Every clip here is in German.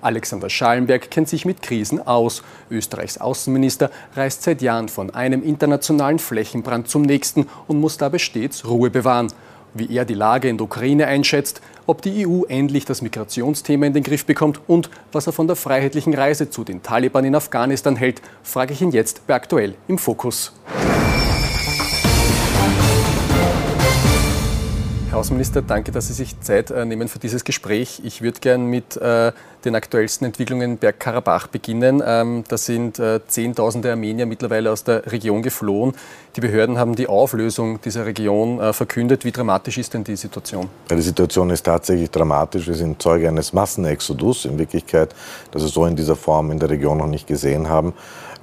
Alexander Schallenberg kennt sich mit Krisen aus. Österreichs Außenminister reist seit Jahren von einem internationalen Flächenbrand zum nächsten und muss dabei stets Ruhe bewahren. Wie er die Lage in der Ukraine einschätzt, ob die EU endlich das Migrationsthema in den Griff bekommt und was er von der freiheitlichen Reise zu den Taliban in Afghanistan hält, frage ich ihn jetzt bei Aktuell im Fokus. Herr Außenminister, danke, dass Sie sich Zeit äh, nehmen für dieses Gespräch. Ich würde gern mit äh, den aktuellsten Entwicklungen in Bergkarabach beginnen. Ähm, da sind äh, Zehntausende Armenier mittlerweile aus der Region geflohen. Die Behörden haben die Auflösung dieser Region äh, verkündet. Wie dramatisch ist denn die Situation? Die Situation ist tatsächlich dramatisch. Wir sind Zeuge eines Massenexodus in Wirklichkeit, das wir so in dieser Form in der Region noch nicht gesehen haben.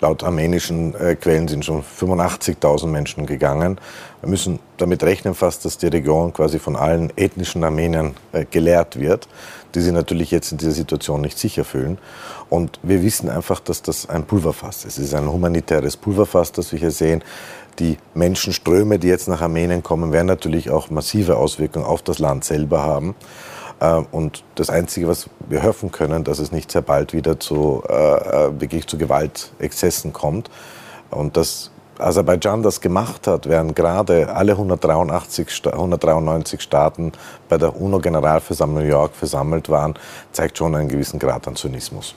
Laut armenischen äh, Quellen sind schon 85.000 Menschen gegangen. Wir müssen damit rechnen fast, dass die Region quasi von allen ethnischen Armeniern äh, geleert wird, die sich natürlich jetzt in dieser Situation nicht sicher fühlen. Und wir wissen einfach, dass das ein Pulverfass ist. Es ist ein humanitäres Pulverfass, das wir hier sehen. Die Menschenströme, die jetzt nach Armenien kommen, werden natürlich auch massive Auswirkungen auf das Land selber haben. Äh, und das Einzige, was wir hoffen können, dass es nicht sehr bald wieder zu, äh, äh, wirklich zu Gewaltexzessen kommt. Und dass Aserbaidschan das gemacht hat, während gerade alle 183, 193 Staaten bei der UNO-Generalversammlung New York versammelt waren, zeigt schon einen gewissen Grad an Zynismus.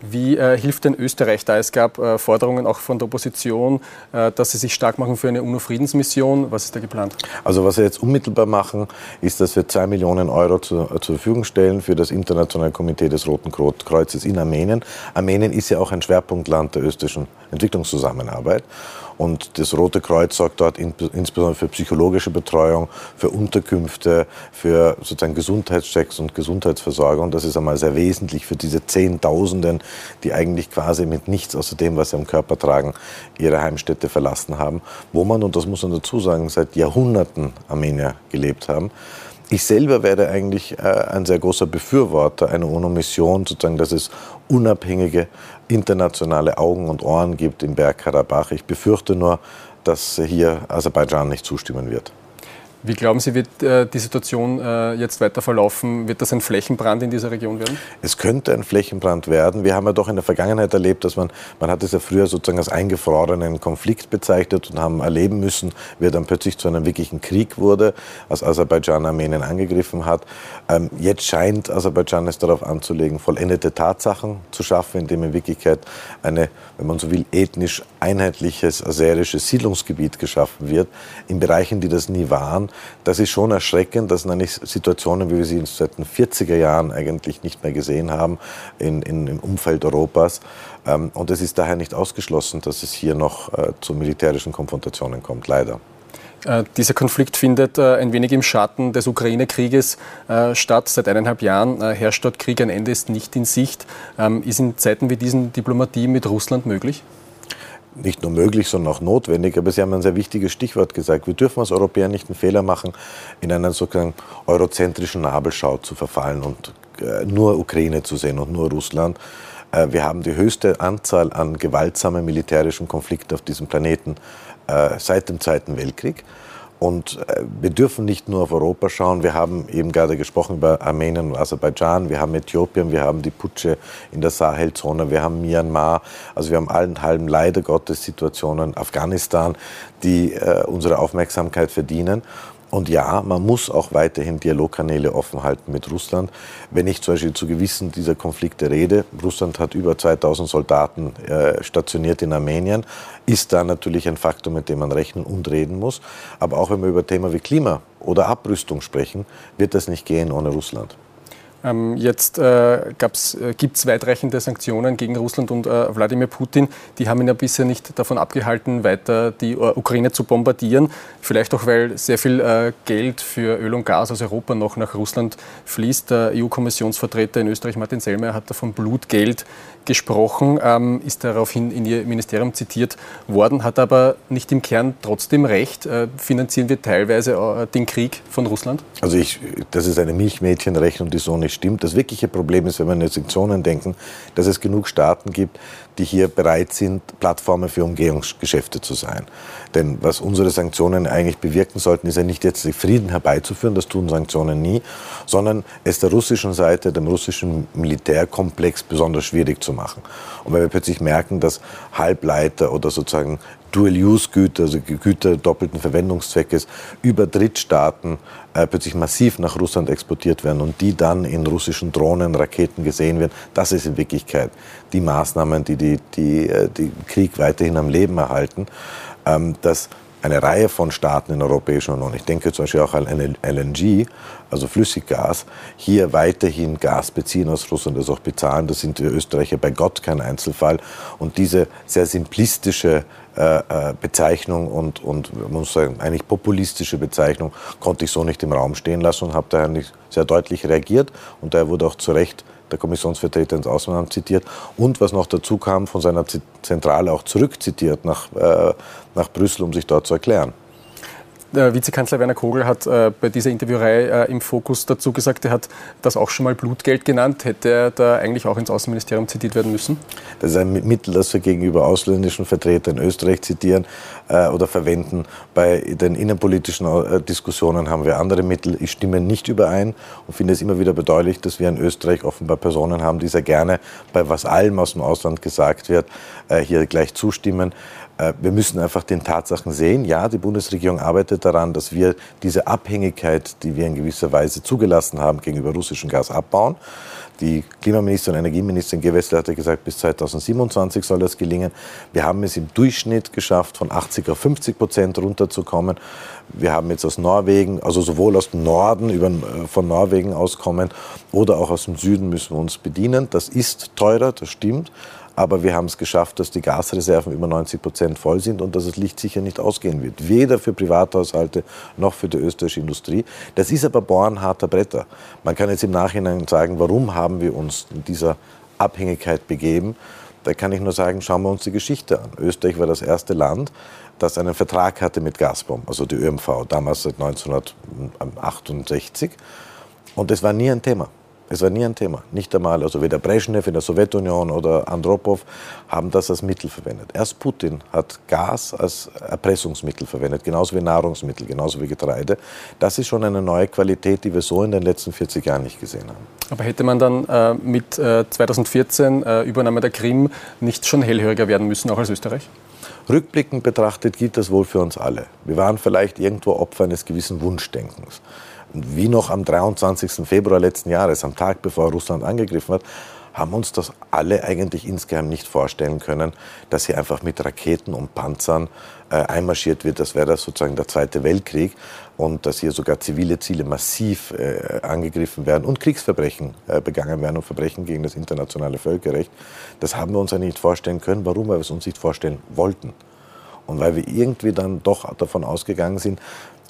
Wie äh, hilft denn Österreich da? Es gab äh, Forderungen auch von der Opposition, äh, dass sie sich stark machen für eine UNO-Friedensmission. Was ist da geplant? Also was wir jetzt unmittelbar machen, ist, dass wir zwei Millionen Euro zu, äh, zur Verfügung stellen für das Internationale Komitee des Roten Kreuzes in Armenien. Armenien ist ja auch ein Schwerpunktland der österreichischen Entwicklungszusammenarbeit. Und das Rote Kreuz sorgt dort insbesondere für psychologische Betreuung, für Unterkünfte, für sozusagen Gesundheitschecks und Gesundheitsversorgung. Das ist einmal sehr wesentlich für diese Zehntausenden, die eigentlich quasi mit nichts außer dem, was sie am Körper tragen, ihre Heimstätte verlassen haben, wo man, und das muss man dazu sagen, seit Jahrhunderten Armenier gelebt haben. Ich selber werde eigentlich äh, ein sehr großer Befürworter einer UNO-Mission, sozusagen, dass es unabhängige internationale Augen und Ohren gibt im Bergkarabach. Ich befürchte nur, dass hier Aserbaidschan nicht zustimmen wird. Wie glauben Sie, wird äh, die Situation äh, jetzt weiter verlaufen? Wird das ein Flächenbrand in dieser Region werden? Es könnte ein Flächenbrand werden. Wir haben ja doch in der Vergangenheit erlebt, dass man, man hat es ja früher sozusagen als eingefrorenen Konflikt bezeichnet und haben erleben müssen, wie er dann plötzlich zu einem wirklichen Krieg wurde, als Aserbaidschan Armenien angegriffen hat. Ähm, jetzt scheint Aserbaidschan es darauf anzulegen, vollendete Tatsachen zu schaffen, indem in Wirklichkeit eine, wenn man so will, ethnisch einheitliches aserisches Siedlungsgebiet geschaffen wird, in Bereichen, die das nie waren das ist schon erschreckend. Das sind eigentlich Situationen, wie wir sie seit den 40er Jahren eigentlich nicht mehr gesehen haben in, in, im Umfeld Europas. Ähm, und es ist daher nicht ausgeschlossen, dass es hier noch äh, zu militärischen Konfrontationen kommt, leider. Äh, dieser Konflikt findet äh, ein wenig im Schatten des Ukraine-Krieges statt. Seit eineinhalb Jahren herrscht dort Krieg, ein Ende ist nicht in Sicht. Ähm, ist in Zeiten wie diesen Diplomatie mit Russland möglich? Nicht nur möglich, sondern auch notwendig. Aber Sie haben ein sehr wichtiges Stichwort gesagt. Wir dürfen als Europäer nicht einen Fehler machen, in einer sozusagen eurozentrischen Nabelschau zu verfallen und äh, nur Ukraine zu sehen und nur Russland. Äh, wir haben die höchste Anzahl an gewaltsamen militärischen Konflikten auf diesem Planeten äh, seit dem Zweiten Weltkrieg. Und äh, wir dürfen nicht nur auf Europa schauen. Wir haben eben gerade gesprochen über Armenien und Aserbaidschan. Wir haben Äthiopien, wir haben die Putsche in der Sahelzone, wir haben Myanmar. Also wir haben allenthalben leider Gottes Situationen, Afghanistan, die äh, unsere Aufmerksamkeit verdienen. Und ja, man muss auch weiterhin Dialogkanäle offen halten mit Russland. Wenn ich zum Beispiel zu gewissen dieser Konflikte rede, Russland hat über 2000 Soldaten äh, stationiert in Armenien, ist da natürlich ein Faktor, mit dem man rechnen und reden muss. Aber auch wenn wir über Themen wie Klima oder Abrüstung sprechen, wird das nicht gehen ohne Russland. Ähm, jetzt äh, äh gibt es weitreichende Sanktionen gegen Russland und äh, Wladimir Putin. Die haben ihn ja bisher nicht davon abgehalten, weiter die uh, Ukraine zu bombardieren. Vielleicht auch, weil sehr viel äh, Geld für Öl und Gas aus Europa noch nach Russland fließt. Der EU-Kommissionsvertreter in Österreich, Martin Sellmer, hat da von Blutgeld gesprochen, ähm, ist daraufhin in Ihr Ministerium zitiert worden, hat aber nicht im Kern trotzdem recht. Äh, finanzieren wir teilweise äh, den Krieg von Russland? Also ich, das ist eine Milchmädchenrechnung, die so nicht stimmt. Das wirkliche Problem ist, wenn wir an Sanktionen denken, dass es genug Staaten gibt, die hier bereit sind, Plattformen für Umgehungsgeschäfte zu sein. Denn was unsere Sanktionen eigentlich bewirken sollten, ist ja nicht jetzt den Frieden herbeizuführen, das tun Sanktionen nie, sondern es der russischen Seite, dem russischen Militärkomplex besonders schwierig zu machen. Und wenn wir plötzlich merken, dass Halbleiter oder sozusagen Dual-Use-Güter, also Güter doppelten Verwendungszweckes, über Drittstaaten äh, plötzlich massiv nach Russland exportiert werden und die dann in russischen Drohnen, Raketen gesehen werden. Das ist in Wirklichkeit die Maßnahmen, die die, die, äh, die Krieg weiterhin am Leben erhalten. Ähm, dass eine Reihe von Staaten in der Europäischen Union, ich denke zum Beispiel auch an LNG, also Flüssiggas, hier weiterhin Gas beziehen aus Russland, das auch bezahlen. Das sind wir Österreicher bei Gott kein Einzelfall. Und diese sehr simplistische äh, äh, Bezeichnung und, und muss sagen, eigentlich populistische Bezeichnung konnte ich so nicht im Raum stehen lassen und habe daher nicht sehr deutlich reagiert. Und daher wurde auch zu Recht der Kommissionsvertreter ins Ausland zitiert. Und was noch dazu kam, von seiner Zentrale auch zurückzitiert nach, äh, nach Brüssel, um sich dort zu erklären. Der Vizekanzler Werner Kogel hat äh, bei dieser Interviewreihe äh, im Fokus dazu gesagt, er hat das auch schon mal Blutgeld genannt. Hätte er da eigentlich auch ins Außenministerium zitiert werden müssen? Das ist ein Mittel, das wir gegenüber ausländischen Vertretern in Österreich zitieren äh, oder verwenden. Bei den innenpolitischen äh, Diskussionen haben wir andere Mittel. Ich stimme nicht überein und finde es immer wieder bedeulich, dass wir in Österreich offenbar Personen haben, die sehr gerne bei was allem aus dem Ausland gesagt wird, äh, hier gleich zustimmen. Äh, wir müssen einfach den Tatsachen sehen. Ja, die Bundesregierung arbeitet daran, dass wir diese Abhängigkeit, die wir in gewisser Weise zugelassen haben, gegenüber russischem Gas abbauen. Die Klimaministerin und Energieministerin Gewessler hatte gesagt, bis 2027 soll das gelingen. Wir haben es im Durchschnitt geschafft, von 80 auf 50 Prozent runterzukommen. Wir haben jetzt aus Norwegen, also sowohl aus dem Norden über, äh, von Norwegen auskommen oder auch aus dem Süden müssen wir uns bedienen. Das ist teurer, das stimmt. Aber wir haben es geschafft, dass die Gasreserven über 90 Prozent voll sind und dass das Licht sicher nicht ausgehen wird. Weder für Privathaushalte noch für die österreichische Industrie. Das ist aber bohrenharter Bretter. Man kann jetzt im Nachhinein sagen, warum haben wir uns in dieser Abhängigkeit begeben? Da kann ich nur sagen, schauen wir uns die Geschichte an. Österreich war das erste Land, das einen Vertrag hatte mit Gazprom, also die ÖMV, damals seit 1968. Und das war nie ein Thema. Es war nie ein Thema. Nicht einmal, also weder Brezhnev in der Sowjetunion oder Andropov haben das als Mittel verwendet. Erst Putin hat Gas als Erpressungsmittel verwendet, genauso wie Nahrungsmittel, genauso wie Getreide. Das ist schon eine neue Qualität, die wir so in den letzten 40 Jahren nicht gesehen haben. Aber hätte man dann äh, mit äh, 2014 äh, Übernahme der Krim nicht schon hellhöriger werden müssen, auch als Österreich? Rückblickend betrachtet gilt das wohl für uns alle. Wir waren vielleicht irgendwo Opfer eines gewissen Wunschdenkens. Wie noch am 23. Februar letzten Jahres, am Tag bevor Russland angegriffen hat, haben uns das alle eigentlich insgeheim nicht vorstellen können, dass hier einfach mit Raketen und Panzern äh, einmarschiert wird. Das wäre sozusagen der Zweite Weltkrieg und dass hier sogar zivile Ziele massiv äh, angegriffen werden und Kriegsverbrechen äh, begangen werden und Verbrechen gegen das internationale Völkerrecht. Das haben wir uns ja nicht vorstellen können. Warum? Weil wir es uns nicht vorstellen wollten. Und weil wir irgendwie dann doch davon ausgegangen sind,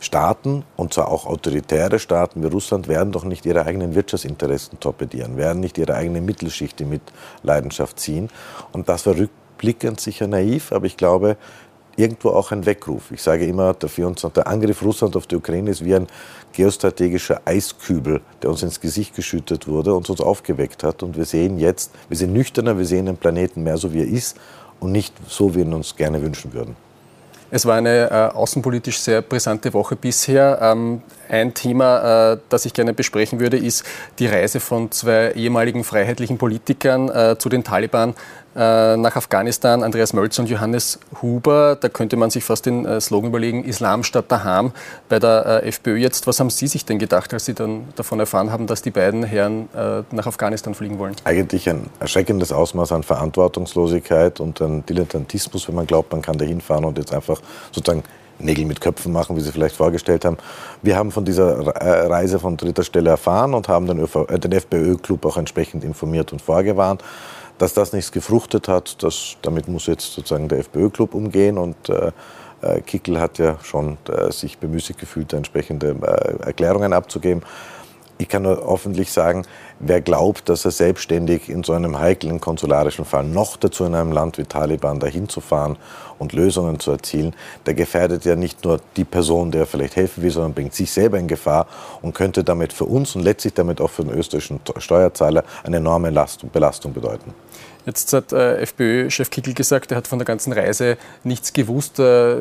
Staaten, und zwar auch autoritäre Staaten wie Russland, werden doch nicht ihre eigenen Wirtschaftsinteressen torpedieren, werden nicht ihre eigene Mittelschicht in Mitleidenschaft ziehen. Und das war rückblickend sicher naiv, aber ich glaube, irgendwo auch ein Weckruf. Ich sage immer, der, 24, der Angriff Russland auf die Ukraine ist wie ein geostrategischer Eiskübel, der uns ins Gesicht geschüttet wurde und uns aufgeweckt hat. Und wir sehen jetzt, wir sind nüchterner, wir sehen den Planeten mehr so, wie er ist und nicht so, wie wir ihn uns gerne wünschen würden. Es war eine äh, außenpolitisch sehr brisante Woche bisher. Ähm, ein Thema, äh, das ich gerne besprechen würde, ist die Reise von zwei ehemaligen freiheitlichen Politikern äh, zu den Taliban äh, nach Afghanistan, Andreas Mölzer und Johannes Huber. Da könnte man sich fast den Slogan überlegen, Islam statt Daham bei der FPÖ jetzt. Was haben Sie sich denn gedacht, als Sie dann davon erfahren haben, dass die beiden Herren nach Afghanistan fliegen wollen? Eigentlich ein erschreckendes Ausmaß an Verantwortungslosigkeit und an Dilettantismus, wenn man glaubt, man kann da hinfahren und jetzt einfach sozusagen Nägel mit Köpfen machen, wie Sie vielleicht vorgestellt haben. Wir haben von dieser Reise von dritter Stelle erfahren und haben den, den FPÖ-Club auch entsprechend informiert und vorgewarnt. Dass das nichts gefruchtet hat, das, damit muss jetzt sozusagen der FPÖ-Club umgehen und äh, äh, Kickel hat ja schon äh, sich bemüßigt gefühlt, entsprechende äh, Erklärungen abzugeben. ich kann nur öffentlich sagen, wer glaubt, dass er selbstständig in so einem heiklen konsularischen Fall noch dazu in einem Land wie Taliban dahin zu fahren und Lösungen zu erzielen, der gefährdet ja nicht nur die Person, der vielleicht helfen will, sondern bringt sich selber in Gefahr und könnte damit für uns und letztlich damit auch für den österreichischen Steuerzahler eine enorme Belastung bedeuten. Jetzt hat äh, FPÖ-Chef Kickel gesagt, er hat von der ganzen Reise nichts gewusst. Äh,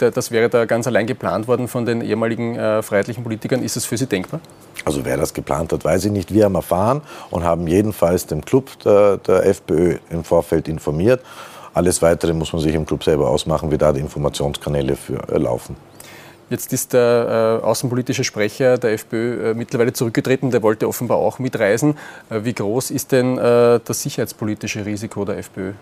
das wäre da ganz allein geplant worden von den ehemaligen äh, freiheitlichen Politikern. Ist es für Sie denkbar? Also wer das geplant hat, weiß ich nicht. Wir haben erfahren und haben jedenfalls den Club der, der FPÖ im Vorfeld informiert. Alles Weitere muss man sich im Club selber ausmachen, wie da die Informationskanäle für, äh, laufen. Jetzt ist der äh, außenpolitische Sprecher der FPÖ äh, mittlerweile zurückgetreten. Der wollte offenbar auch mitreisen. Äh, wie groß ist denn äh, das sicherheitspolitische Risiko der FPÖ?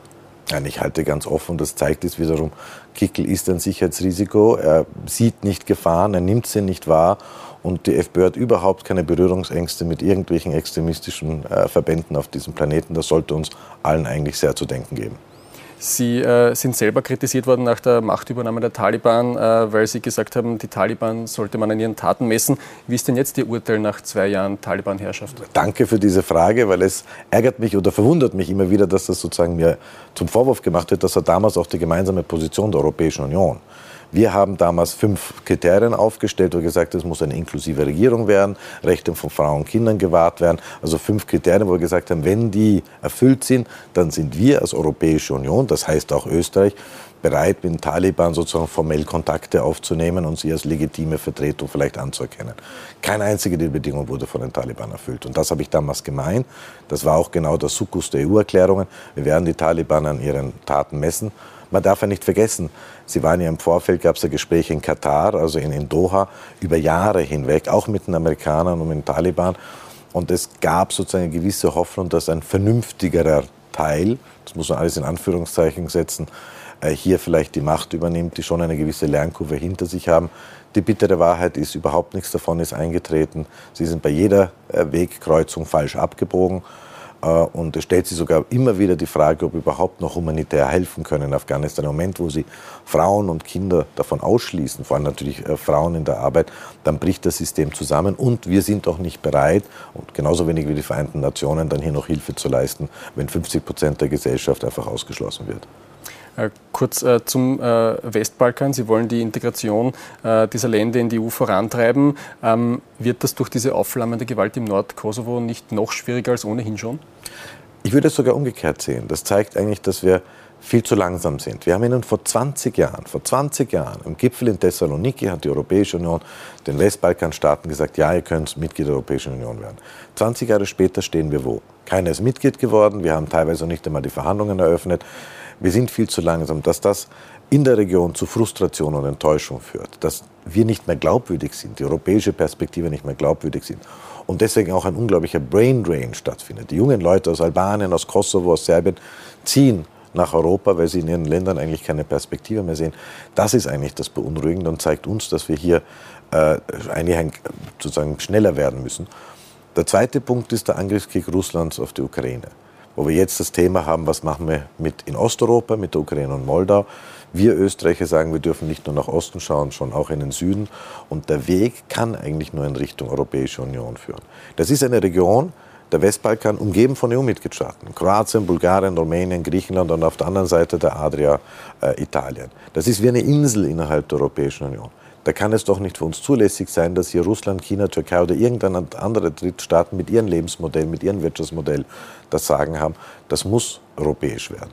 Nein, ich halte ganz offen, das zeigt es wiederum, Kickel ist ein Sicherheitsrisiko, er sieht nicht Gefahren, er nimmt sie nicht wahr und die FPÖ hat überhaupt keine Berührungsängste mit irgendwelchen extremistischen äh, Verbänden auf diesem Planeten. Das sollte uns allen eigentlich sehr zu denken geben. Sie äh, sind selber kritisiert worden nach der Machtübernahme der Taliban, äh, weil Sie gesagt haben, die Taliban sollte man an ihren Taten messen. Wie ist denn jetzt Ihr Urteil nach zwei Jahren Taliban-Herrschaft? Danke für diese Frage, weil es ärgert mich oder verwundert mich immer wieder, dass das sozusagen mir zum Vorwurf gemacht wird, dass er damals auch die gemeinsame Position der Europäischen Union wir haben damals fünf Kriterien aufgestellt und gesagt, es muss eine inklusive Regierung werden, Rechte von Frauen und Kindern gewahrt werden. Also fünf Kriterien, wo wir gesagt haben, wenn die erfüllt sind, dann sind wir als Europäische Union, das heißt auch Österreich, bereit, mit den Taliban sozusagen formell Kontakte aufzunehmen und sie als legitime Vertretung vielleicht anzuerkennen. Keine einzige der Bedingungen wurde von den Taliban erfüllt. Und das habe ich damals gemeint. Das war auch genau der Sukkus der EU-Erklärungen. Wir werden die Taliban an ihren Taten messen. Man darf ja nicht vergessen, Sie waren ja im Vorfeld, gab es ja Gespräche in Katar, also in, in Doha, über Jahre hinweg, auch mit den Amerikanern und mit den Taliban. Und es gab sozusagen eine gewisse Hoffnung, dass ein vernünftigerer Teil, das muss man alles in Anführungszeichen setzen, äh, hier vielleicht die Macht übernimmt, die schon eine gewisse Lernkurve hinter sich haben. Die bittere Wahrheit ist, überhaupt nichts davon ist eingetreten. Sie sind bei jeder äh, Wegkreuzung falsch abgebogen. Äh, und es stellt sich sogar immer wieder die Frage, ob überhaupt noch humanitär helfen können in Afghanistan. Im Moment, wo sie Frauen und Kinder davon ausschließen, vor allem natürlich äh, Frauen in der Arbeit, dann bricht das System zusammen und wir sind auch nicht bereit, und genauso wenig wie die Vereinten Nationen, dann hier noch Hilfe zu leisten, wenn 50 Prozent der Gesellschaft einfach ausgeschlossen wird. Äh, kurz äh, zum äh, Westbalkan. Sie wollen die Integration dieser Länder in die EU vorantreiben. Ähm, wird das durch diese aufflammende Gewalt im Nordkosovo nicht noch schwieriger als ohnehin schon? Ich würde es sogar umgekehrt sehen. Das zeigt eigentlich, dass wir viel zu langsam sind. Wir haben ihnen vor 20 Jahren, vor 20 Jahren im Gipfel in Thessaloniki hat die Europäische Union den Westbalkanstaaten gesagt, ja, ihr könnt Mitglied der Europäischen Union werden. 20 Jahre später stehen wir wo? Keiner ist Mitglied geworden, wir haben teilweise nicht einmal die Verhandlungen eröffnet. Wir sind viel zu langsam, dass das in der Region zu Frustration und Enttäuschung führt, dass wir nicht mehr glaubwürdig sind, die europäische Perspektive nicht mehr glaubwürdig sind und deswegen auch ein unglaublicher Brain Drain stattfindet. Die jungen Leute aus Albanien, aus Kosovo, aus Serbien ziehen nach Europa, weil sie in ihren Ländern eigentlich keine Perspektive mehr sehen. Das ist eigentlich das Beunruhigende und zeigt uns, dass wir hier äh, eigentlich sozusagen schneller werden müssen. Der zweite Punkt ist der Angriffskrieg Russlands auf die Ukraine wo wir jetzt das Thema haben, was machen wir mit in Osteuropa, mit der Ukraine und Moldau. Wir Österreicher sagen, wir dürfen nicht nur nach Osten schauen, sondern auch in den Süden. Und der Weg kann eigentlich nur in Richtung Europäische Union führen. Das ist eine Region, der Westbalkan, umgeben von EU-Mitgliedstaaten. Kroatien, Bulgarien, Rumänien, Griechenland und auf der anderen Seite der Adria äh, Italien. Das ist wie eine Insel innerhalb der Europäischen Union da kann es doch nicht für uns zulässig sein, dass hier Russland, China, Türkei oder irgendein andere Drittstaaten mit ihrem Lebensmodell, mit ihrem Wirtschaftsmodell das Sagen haben. Das muss europäisch werden.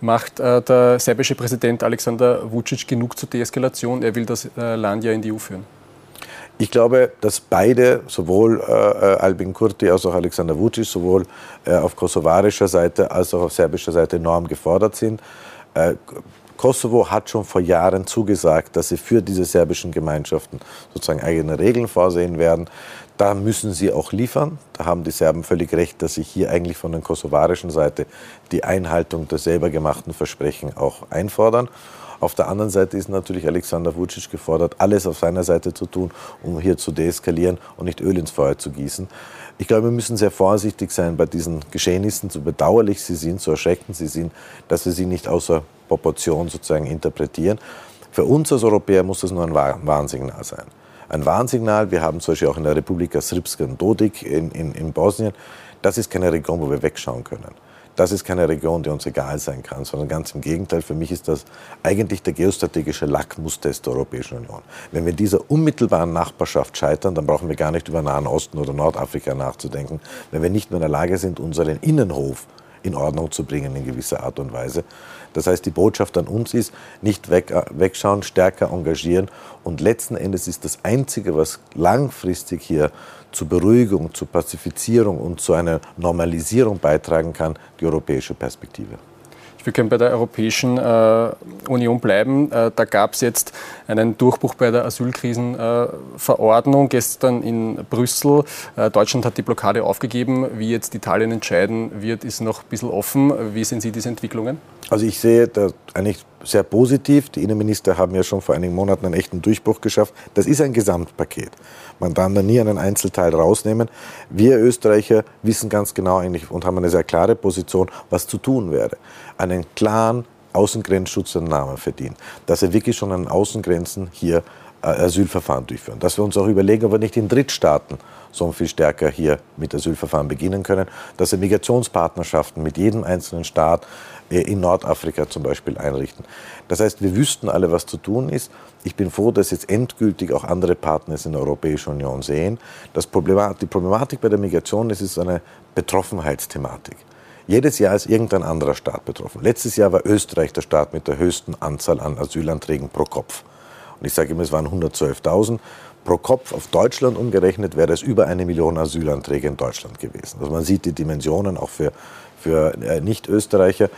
Macht äh, der serbische Präsident Alexander Vucic genug zur Deeskalation? Er will das äh, Land ja in die EU führen. Ich glaube, dass beide, sowohl äh, äh Albin Kurti als auch Alexander Vucic, sowohl äh, auf kosovarischer Seite als auch auf serbischer Seite enorm gefordert sind. Kosovo hat schon vor Jahren zugesagt, dass sie für diese serbischen Gemeinschaften sozusagen eigene Regeln vorsehen werden. Da müssen sie auch liefern. Da haben die Serben völlig recht, dass sie hier eigentlich von der kosovarischen Seite die Einhaltung der selber gemachten Versprechen auch einfordern. Auf der anderen Seite ist natürlich Alexander Vucic gefordert, alles auf seiner Seite zu tun, um hier zu deeskalieren und nicht Öl ins Feuer zu gießen. Ich glaube, wir müssen sehr vorsichtig sein bei diesen Geschehnissen, so bedauerlich sie sind, so erschreckend sie sind, dass wir sie nicht außer Proportion sozusagen interpretieren. Für uns als Europäer muss das nur ein Warnsignal sein. ein Warnsignal. Wir haben zum Beispiel auch in der Republika Srpska und Dodik in, in, in Bosnien. Das ist keine Region, wo wir wegschauen können. Das ist keine Region, die uns egal sein kann, sondern ganz im Gegenteil. Für mich ist das eigentlich der geostrategische Lackmustest der Europäischen Union. Wenn wir in dieser unmittelbaren Nachbarschaft scheitern, dann brauchen wir gar nicht über Nahen Osten oder Nordafrika nachzudenken. Wenn wir nicht mehr in der Lage sind, unseren Innenhof in Ordnung zu bringen in gewisser Art und Weise. Das heißt, die Botschaft an uns ist, nicht weg, äh, wegschauen, stärker engagieren. Und letzten Endes ist das Einzige, was langfristig hier zur Beruhigung, zur Pazifizierung und zu einer Normalisierung beitragen kann, die europäische Perspektive. Wir können bei der Europäischen äh, Union bleiben. Äh, da gab es jetzt einen Durchbruch bei der Asylkrisenverordnung gestern in Brüssel. Äh, Deutschland hat die Blockade aufgegeben. Wie jetzt Italien entscheiden wird, ist noch ein bisschen offen. Wie sehen Sie diese Entwicklungen? Also ich sehe da eigentlich sehr positiv. Die Innenminister haben ja schon vor einigen Monaten einen echten Durchbruch geschafft. Das ist ein Gesamtpaket. Man darf da nie einen Einzelteil rausnehmen. Wir Österreicher wissen ganz genau eigentlich und haben eine sehr klare Position, was zu tun wäre. Einen klaren Außengrenzschutz den Namen verdienen. Dass wir wirklich schon an Außengrenzen hier Asylverfahren durchführen. Dass wir uns auch überlegen, ob wir nicht in Drittstaaten so viel stärker hier mit Asylverfahren beginnen können. Dass wir Migrationspartnerschaften mit jedem einzelnen Staat äh, in Nordafrika zum Beispiel einrichten. Das heißt, wir wüssten alle, was zu tun ist. Ich bin froh, dass jetzt endgültig auch andere Partner in der Europäischen Union sehen. Das Problemat die Problematik bei der Migration das ist eine Betroffenheitsthematik. Jedes Jahr ist irgendein anderer Staat betroffen. Letztes Jahr war Österreich der Staat mit der höchsten Anzahl an Asylanträgen pro Kopf. Und ich sage immer, es waren 112.000. Pro Kopf auf Deutschland umgerechnet wäre es über eine Million Asylanträge in Deutschland gewesen. Also man sieht die Dimensionen auch für, für äh, Nicht-Österreicher.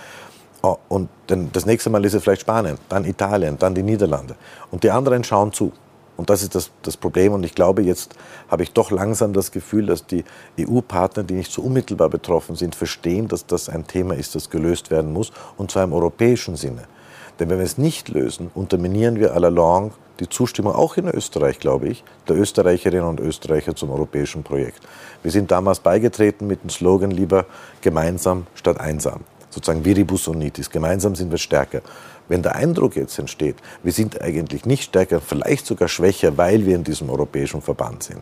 Oh, und dann das nächste Mal ist es vielleicht Spanien, dann Italien, dann die Niederlande. Und die anderen schauen zu. Und das ist das, das Problem. Und ich glaube, jetzt habe ich doch langsam das Gefühl, dass die EU-Partner, die nicht so unmittelbar betroffen sind, verstehen, dass das ein Thema ist, das gelöst werden muss. Und zwar im europäischen Sinne. Denn wenn wir es nicht lösen, unterminieren wir à la longue die Zustimmung, auch in Österreich, glaube ich, der Österreicherinnen und Österreicher zum europäischen Projekt. Wir sind damals beigetreten mit dem Slogan lieber gemeinsam statt einsam sozusagen Viribus unitis. Gemeinsam sind wir stärker. Wenn der Eindruck jetzt entsteht, wir sind eigentlich nicht stärker, vielleicht sogar schwächer, weil wir in diesem europäischen Verband sind.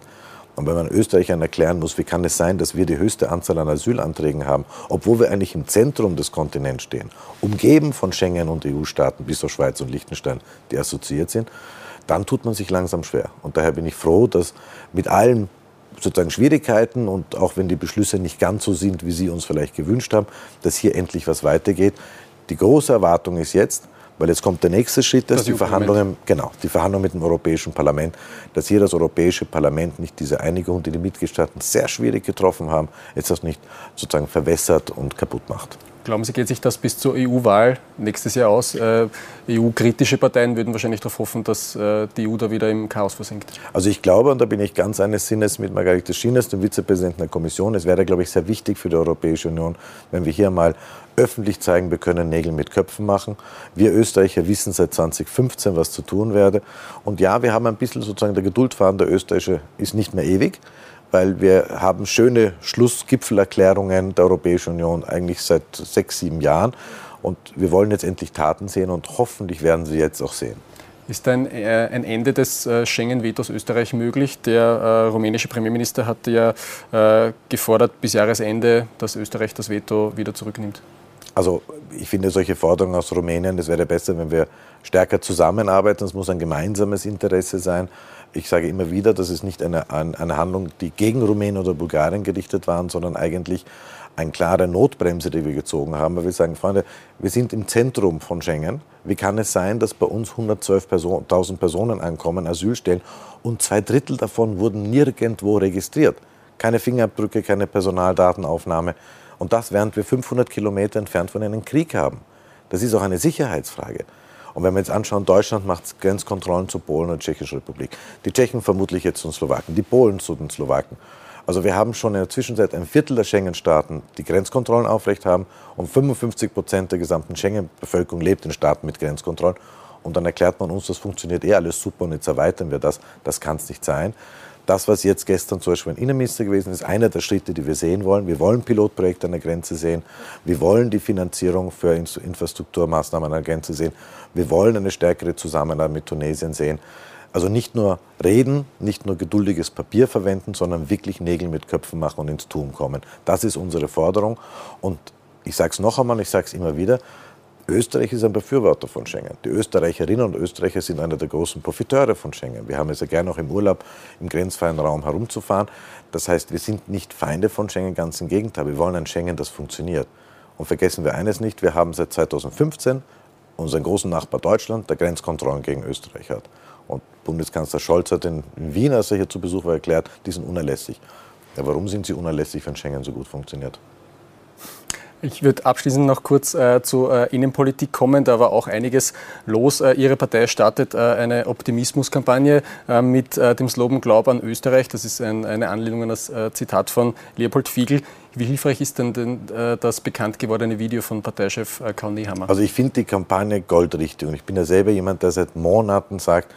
Und wenn man Österreichern erklären muss, wie kann es sein, dass wir die höchste Anzahl an Asylanträgen haben, obwohl wir eigentlich im Zentrum des Kontinents stehen, umgeben von Schengen und EU-Staaten bis auf Schweiz und Liechtenstein, die assoziiert sind, dann tut man sich langsam schwer. Und daher bin ich froh, dass mit allen sozusagen Schwierigkeiten und auch wenn die Beschlüsse nicht ganz so sind, wie Sie uns vielleicht gewünscht haben, dass hier endlich was weitergeht. Die große Erwartung ist jetzt, weil jetzt kommt der nächste Schritt, dass das die Verhandlungen, genau, die Verhandlungen mit dem Europäischen Parlament, dass hier das Europäische Parlament nicht diese Einigung, die die Mitgliedstaaten sehr schwierig getroffen haben, jetzt das nicht sozusagen verwässert und kaputt macht. Glauben Sie, geht sich das bis zur EU-Wahl nächstes Jahr aus? Äh, EU-kritische Parteien würden wahrscheinlich darauf hoffen, dass äh, die EU da wieder im Chaos versinkt. Also ich glaube, und da bin ich ganz eines Sinnes mit Margarete Schieners, dem Vizepräsidenten der Kommission, es wäre, glaube ich, sehr wichtig für die Europäische Union, wenn wir hier mal öffentlich zeigen, wir können Nägel mit Köpfen machen. Wir Österreicher wissen seit 2015, was zu tun werde. Und ja, wir haben ein bisschen sozusagen der Geduldfaden der Österreicher ist nicht mehr ewig weil wir haben schöne Schlussgipfelerklärungen der Europäischen Union eigentlich seit sechs, sieben Jahren. Und wir wollen jetzt endlich Taten sehen und hoffentlich werden sie jetzt auch sehen. Ist ein, äh, ein Ende des äh, Schengen-Vetos Österreich möglich? Der äh, rumänische Premierminister hatte ja äh, gefordert bis Jahresende, dass Österreich das Veto wieder zurücknimmt. Also ich finde solche Forderungen aus Rumänien, es wäre besser, wenn wir stärker zusammenarbeiten. Es muss ein gemeinsames Interesse sein. Ich sage immer wieder, das ist nicht eine, eine Handlung, die gegen Rumänien oder Bulgarien gerichtet war, sondern eigentlich eine klare Notbremse, die wir gezogen haben. Weil wir sagen, Freunde, wir sind im Zentrum von Schengen. Wie kann es sein, dass bei uns 112.000 Person, Personen ankommen, Asyl stellen und zwei Drittel davon wurden nirgendwo registriert? Keine Fingerabdrücke, keine Personaldatenaufnahme. Und das, während wir 500 Kilometer entfernt von einem Krieg haben. Das ist auch eine Sicherheitsfrage. Und wenn wir jetzt anschauen, Deutschland macht Grenzkontrollen zu Polen und Tschechischer Republik. Die Tschechen vermutlich jetzt zu den Slowaken, die Polen zu den Slowaken. Also wir haben schon in der Zwischenzeit ein Viertel der Schengen-Staaten, die Grenzkontrollen aufrecht haben und 55 Prozent der gesamten Schengen-Bevölkerung lebt in Staaten mit Grenzkontrollen. Und dann erklärt man uns, das funktioniert eh alles super und jetzt erweitern wir das. Das kann es nicht sein. Das, was jetzt gestern zum Beispiel ein Innenminister gewesen ist, einer der Schritte, die wir sehen wollen. Wir wollen Pilotprojekte an der Grenze sehen. Wir wollen die Finanzierung für Infrastrukturmaßnahmen an der Grenze sehen. Wir wollen eine stärkere Zusammenarbeit mit Tunesien sehen. Also nicht nur reden, nicht nur geduldiges Papier verwenden, sondern wirklich Nägel mit Köpfen machen und ins Tun kommen. Das ist unsere Forderung. Und ich sage es noch einmal, ich sage es immer wieder, Österreich ist ein Befürworter von Schengen. Die Österreicherinnen und Österreicher sind einer der großen Profiteure von Schengen. Wir haben es ja gerne auch im Urlaub im grenzfreien Raum herumzufahren. Das heißt, wir sind nicht Feinde von Schengen, ganz im Gegenteil. Wir wollen ein Schengen, das funktioniert. Und vergessen wir eines nicht, wir haben seit 2015 unseren großen Nachbar Deutschland, der Grenzkontrollen gegen Österreich hat. Und Bundeskanzler Scholz hat in Wien, als er hier zu Besuch war, erklärt, die sind unerlässlich. Ja, warum sind sie unerlässlich, wenn Schengen so gut funktioniert? Ich würde abschließend noch kurz äh, zur äh, Innenpolitik kommen. Da war auch einiges los. Äh, Ihre Partei startet äh, eine Optimismuskampagne äh, mit äh, dem Slogan Glaub an Österreich. Das ist ein, eine Anlehnung an das Zitat von Leopold Fiegel. Wie hilfreich ist denn, denn das bekannt gewordene Video von Parteichef Karl Nehammer? Also ich finde die Kampagne goldrichtig. Und ich bin ja selber jemand, der seit Monaten sagt,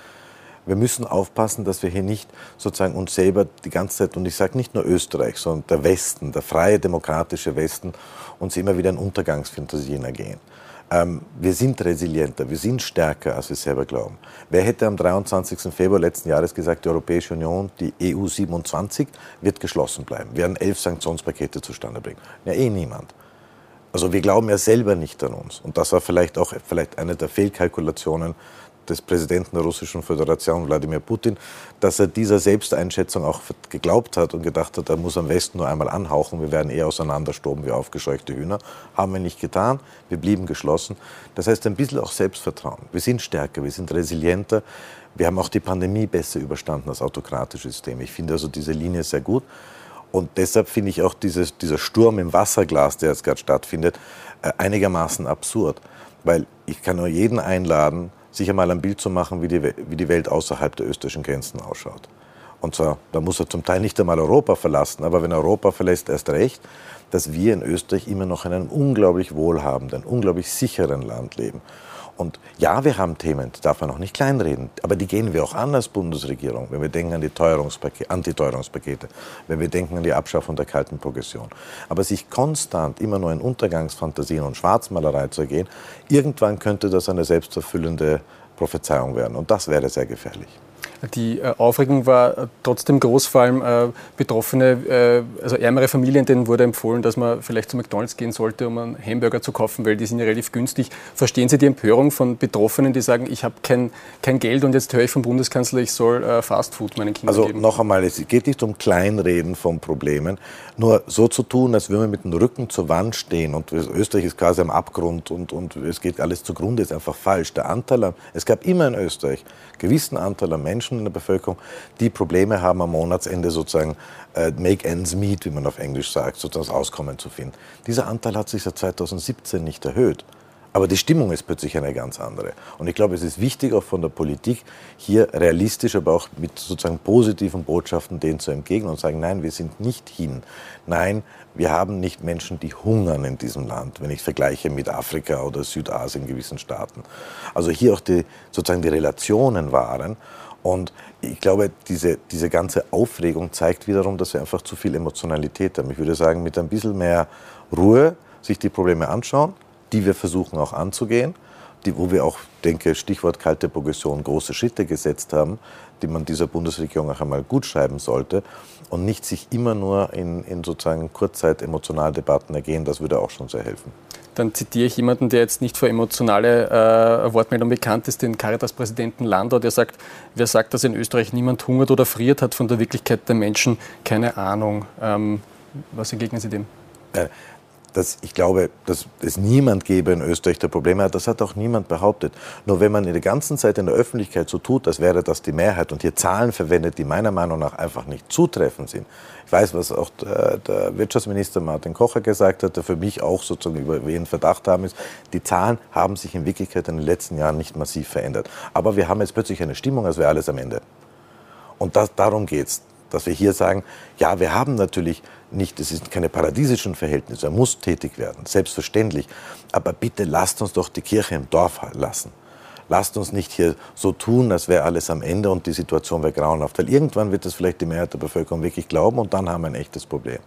wir müssen aufpassen, dass wir hier nicht sozusagen uns selber die ganze Zeit, und ich sage nicht nur Österreich, sondern der Westen, der freie demokratische Westen, uns immer wieder in Untergangsfantasien ergehen. Ähm, wir sind resilienter, wir sind stärker, als wir selber glauben. Wer hätte am 23. Februar letzten Jahres gesagt, die Europäische Union, die EU 27, wird geschlossen bleiben, werden elf Sanktionspakete zustande bringen? Ja, eh niemand. Also wir glauben ja selber nicht an uns. Und das war vielleicht auch vielleicht eine der Fehlkalkulationen des Präsidenten der Russischen Föderation, Wladimir Putin, dass er dieser Selbsteinschätzung auch geglaubt hat und gedacht hat, er muss am Westen nur einmal anhauchen, wir werden eher auseinanderstoben wie aufgescheuchte Hühner. Haben wir nicht getan, wir blieben geschlossen. Das heißt ein bisschen auch Selbstvertrauen. Wir sind stärker, wir sind resilienter. Wir haben auch die Pandemie besser überstanden als autokratisches System. Ich finde also diese Linie sehr gut. Und deshalb finde ich auch dieses, dieser Sturm im Wasserglas, der jetzt gerade stattfindet, äh, einigermaßen absurd. Weil ich kann nur jeden einladen, sich einmal ein Bild zu machen, wie die, wie die Welt außerhalb der österreichischen Grenzen ausschaut. Und zwar, da muss er zum Teil nicht einmal Europa verlassen, aber wenn Europa verlässt, erst recht, dass wir in Österreich immer noch in einem unglaublich wohlhabenden, unglaublich sicheren Land leben. Und ja, wir haben Themen, die darf man auch nicht kleinreden, aber die gehen wir auch an als Bundesregierung, wenn wir denken an die Teuerungspakete, Antiteuerungspakete, wenn wir denken an die Abschaffung der kalten Progression. Aber sich konstant immer nur in Untergangsfantasien und Schwarzmalerei zu ergehen, irgendwann könnte das eine selbstverfüllende Prophezeiung werden. Und das wäre sehr gefährlich. Die äh, Aufregung war äh, trotzdem groß, vor allem äh, Betroffene, also ärmere Familien, denen wurde empfohlen, dass man vielleicht zu McDonalds gehen sollte, um einen Hamburger zu kaufen, weil die sind ja relativ günstig. Verstehen Sie die Empörung von Betroffenen, die sagen, ich habe kein, kein Geld und jetzt höre ich vom Bundeskanzler, ich soll Fastfood meinen Kindern also geben? Also noch einmal, es geht nicht um Kleinreden von Problemen, nur so zu tun, als würden wir mit dem Rücken zur Wand stehen und Österreich ist quasi am Abgrund und, und es geht alles zugrunde, ist einfach falsch. Der Anteil, es gab immer in Österreich gewissen Anteil an Menschen, Menschen in der Bevölkerung, die Probleme haben, am Monatsende sozusagen äh, make ends meet, wie man auf Englisch sagt, sozusagen das Auskommen zu finden. Dieser Anteil hat sich seit 2017 nicht erhöht. Aber die Stimmung ist plötzlich eine ganz andere. Und ich glaube, es ist wichtig, auch von der Politik hier realistisch, aber auch mit sozusagen positiven Botschaften denen zu entgegnen und sagen, nein, wir sind nicht hin. Nein, wir haben nicht Menschen, die hungern in diesem Land, wenn ich vergleiche mit Afrika oder Südasien gewissen Staaten. Also hier auch die, sozusagen die Relationen waren. Und ich glaube, diese, diese ganze Aufregung zeigt wiederum, dass wir einfach zu viel Emotionalität haben. Ich würde sagen, mit ein bisschen mehr Ruhe sich die Probleme anschauen, die wir versuchen auch anzugehen, die, wo wir auch, denke, Stichwort kalte Progression, große Schritte gesetzt haben, die man dieser Bundesregierung auch einmal gut schreiben sollte und nicht sich immer nur in, in sozusagen Kurzzeit-Emotionaldebatten ergehen. Das würde auch schon sehr helfen. Dann zitiere ich jemanden, der jetzt nicht für emotionale äh, Wortmeldung bekannt ist, den Caritas-Präsidenten Landau, der sagt, wer sagt, dass in Österreich niemand hungert oder friert, hat von der Wirklichkeit der Menschen keine Ahnung. Ähm, was entgegnen Sie dem? Äh, dass ich glaube, dass es niemand gäbe in Österreich, der Probleme hat. Das hat auch niemand behauptet. Nur wenn man in der ganzen Zeit in der Öffentlichkeit so tut, als wäre das die Mehrheit und hier Zahlen verwendet, die meiner Meinung nach einfach nicht zutreffend sind. Ich weiß, was auch der, Wirtschaftsminister Martin Kocher gesagt hat, der für mich auch sozusagen über wen Verdacht haben ist. Die Zahlen haben sich in Wirklichkeit in den letzten Jahren nicht massiv verändert. Aber wir haben jetzt plötzlich eine Stimmung, als wäre alles am Ende. Und das, darum geht's dass wir hier sagen, ja, wir haben natürlich nicht, es sind keine paradiesischen Verhältnisse, er muss tätig werden, selbstverständlich. Aber bitte lasst uns doch die Kirche im Dorf lassen. Lasst uns nicht hier so tun, als wäre alles am Ende und die Situation wäre grauenhaft. Weil irgendwann wird das vielleicht die Mehrheit der Bevölkerung wirklich glauben und dann haben wir ein echtes Problem.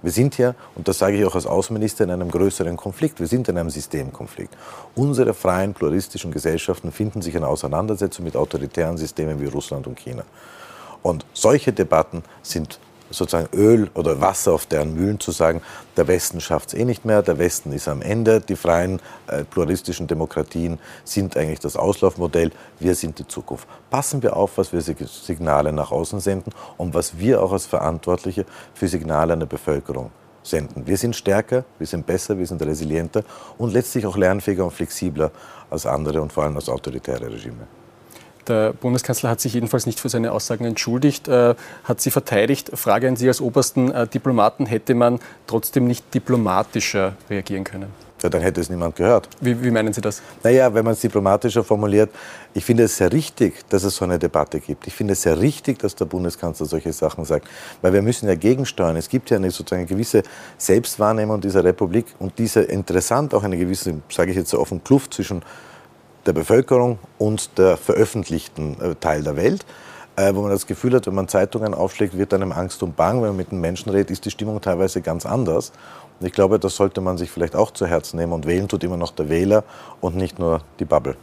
Wir sind hier, und das sage ich auch als Außenminister, in einem größeren Konflikt. Wir sind in einem Systemkonflikt. Unsere freien, pluralistischen Gesellschaften finden sich in Auseinandersetzung mit autoritären Systemen wie Russland und China. Und solche Debatten sind sozusagen Öl oder Wasser auf deren Mühlen zu sagen, der Westen schafft es eh nicht mehr, der Westen ist am Ende, die freien äh, pluralistischen Demokratien sind eigentlich das Auslaufmodell, wir sind die Zukunft. Passen wir auf, was wir Signale nach außen senden und was wir auch als Verantwortliche für Signale an der Bevölkerung senden. Wir sind stärker, wir sind besser, wir sind resilienter und letztlich auch lernfähiger und flexibler als andere und vor allem als autoritäre Regime. Der Bundeskanzler hat sich jedenfalls nicht für seine Aussagen entschuldigt, äh, hat sie verteidigt. Frage an Sie als obersten äh, Diplomaten, hätte man trotzdem nicht diplomatischer reagieren können? Ja, dann hätte es niemand gehört. Wie, wie meinen Sie das? Naja, wenn man es diplomatischer formuliert, ich finde es sehr richtig, dass es so eine Debatte gibt. Ich finde es sehr richtig, dass der Bundeskanzler solche Sachen sagt, weil wir müssen ja gegensteuern. Es gibt ja eine sozusagen eine gewisse Selbstwahrnehmung dieser Republik und diese interessant auch eine gewisse, sage ich jetzt so offen, Kluft zwischen der Bevölkerung und der veröffentlichten äh, Teil der Welt, äh, wo man das Gefühl hat, wenn man Zeitungen aufschlägt, wird einem Angst und Bang. Wenn man mit den Menschen redet, ist die Stimmung teilweise ganz anders. Und ich glaube, das sollte man sich vielleicht auch zu Herzen nehmen. Und wählen tut immer noch der Wähler und nicht nur die Bubble.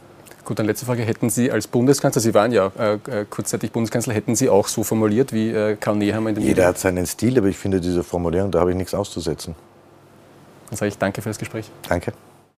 Gut, dann letzte Frage. Hätten Sie als Bundeskanzler, Sie waren ja äh, äh kurzzeitig Bundeskanzler, hätten Sie auch so formuliert wie äh, Karl Nehammer in dem Jeder Medien? hat seinen Stil, aber ich finde diese Formulierung, da habe ich nichts auszusetzen. Dann sage ich danke für das Gespräch. Danke.